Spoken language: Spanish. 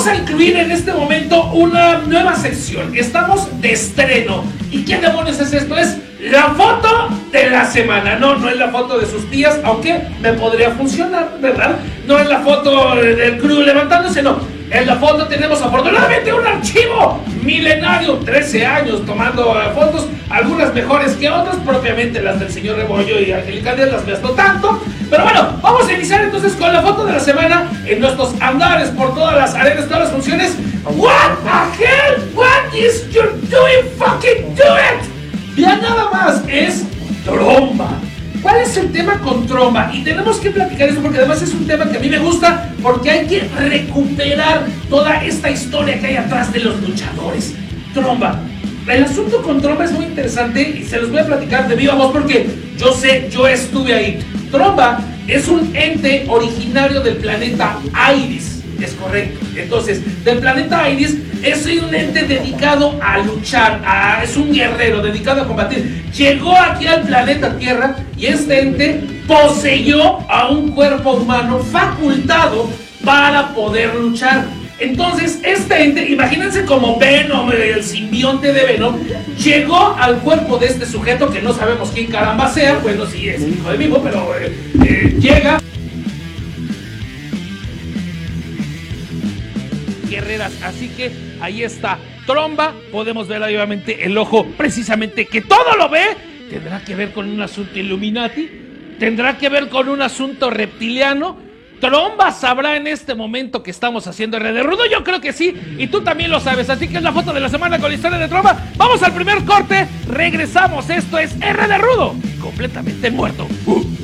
vamos a incluir en este momento una nueva sección. Estamos de estreno. ¿Y qué demonios es esto? Es la foto de la semana. No, no es la foto de sus tías, aunque me podría funcionar, ¿verdad? No es la foto del crew levantándose, no. En la foto tenemos afortunadamente un archivo milenario, 13 años tomando eh, fotos, algunas mejores que otras, propiamente las del señor Rebollo y Angélica Díaz las ves no tanto. Pero bueno, vamos a iniciar entonces con la foto de la semana en nuestros andares por todas las arenas, todas las funciones. What the hell? What is you doing? Fucking do it! Ya nada más es tromba. ¿Cuál es el tema con tromba? Y tenemos que platicar eso porque además es un tema que a mí me gusta porque hay que recuperar toda esta historia que hay atrás de los luchadores. Tromba. El asunto con Tromba es muy interesante y se los voy a platicar de viva voz porque yo sé, yo estuve ahí. Tromba es un ente originario del planeta Iris es correcto. Entonces, del planeta Iris es un ente dedicado a luchar, es un guerrero dedicado a combatir. Llegó aquí al planeta Tierra y este ente poseyó a un cuerpo humano facultado para poder luchar. Entonces, este ente, imagínense como Venom, el simbionte de Venom, llegó al cuerpo de este sujeto que no sabemos quién caramba sea, bueno, sí es hijo de vivo, pero eh, llega. guerreras. Así que ahí está. Tromba, podemos ver obviamente el ojo precisamente que todo lo ve. ¿Tendrá que ver con un asunto Illuminati? ¿Tendrá que ver con un asunto reptiliano? Tromba sabrá en este momento que estamos haciendo R de Rudo. Yo creo que sí. Y tú también lo sabes. Así que es la foto de la semana con la historia de Tromba. Vamos al primer corte. Regresamos. Esto es R de Rudo. Completamente muerto. Uh.